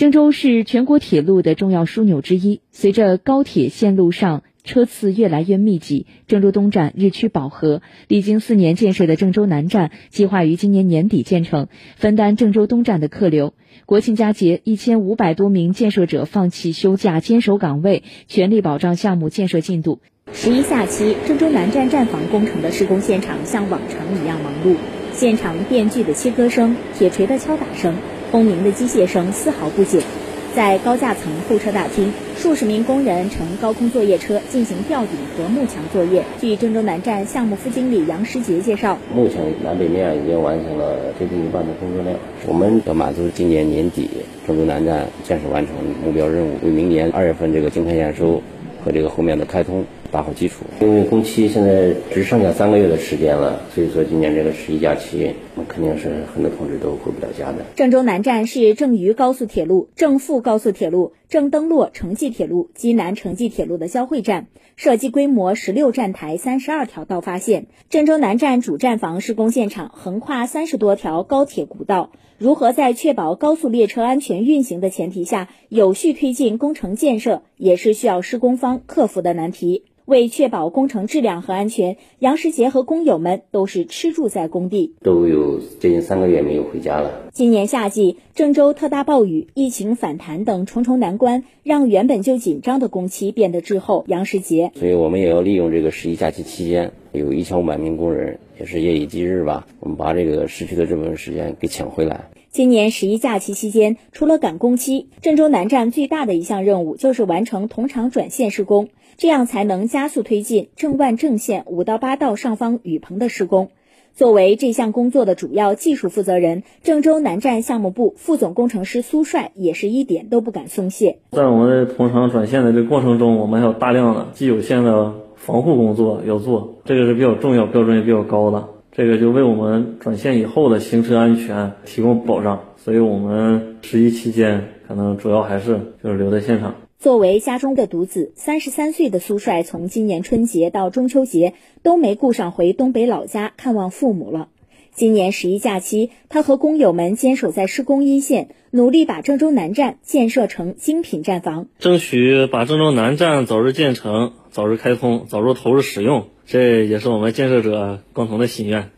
郑州是全国铁路的重要枢纽之一。随着高铁线路上车次越来越密集，郑州东站日趋饱和。历经四年建设的郑州南站计划于今年年底建成，分担郑州东站的客流。国庆佳节，一千五百多名建设者放弃休假，坚守岗位，全力保障项目建设进度。十一假期，郑州南站站房工程的施工现场像往常一样忙碌，现场电锯的切割声、铁锤的敲打声。轰鸣的机械声丝毫不减，在高架层候车大厅，数十名工人乘高空作业车进行吊顶和幕墙作业。据郑州南站项目副经理杨时杰介绍，目前南北面已经完成了接近一半的工作量，我们要满足今年年底郑州南站建设完成目标任务，为明年二月份这个京开验收和这个后面的开通。打好基础，因为工期现在只剩下三个月的时间了，所以说今年这个十一假期，那肯定是很多同志都回不了家的。郑州南站是郑渝高速铁路、郑富高速铁路、郑登洛城际铁路、济南城际铁路的交汇站，设计规模十六站台、三十二条道发线。郑州南站主站房施工现场横跨三十多条高铁古道，如何在确保高速列车安全运行的前提下，有序推进工程建设，也是需要施工方克服的难题。为确保工程质量和安全，杨世杰和工友们都是吃住在工地，都有接近三个月没有回家了。今年夏季，郑州特大暴雨、疫情反弹等重重难关，让原本就紧张的工期变得滞后。杨世杰，所以我们也要利用这个十一假期期间，有一千五百名工人，也是夜以继日吧，我们把这个失去的这部分时间给抢回来。今年十一假期期间，除了赶工期，郑州南站最大的一项任务就是完成同场转线施工，这样才能加速推进郑万郑线五到八道上方雨棚的施工。作为这项工作的主要技术负责人，郑州南站项目部副总工程师苏帅也是一点都不敢松懈。在我们的同场转线的这个过程中，我们还有大量的既有线的防护工作要做，这个是比较重要、标准也比较高的。这个就为我们转线以后的行车安全提供保障，所以我们十一期间可能主要还是就是留在现场。作为家中的独子，三十三岁的苏帅从今年春节到中秋节都没顾上回东北老家看望父母了。今年十一假期，他和工友们坚守在施工一线，努力把郑州南站建设成精品站房，争取把郑州南站早日建成、早日开通、早日投入使用。这也是我们建设者共同的心愿。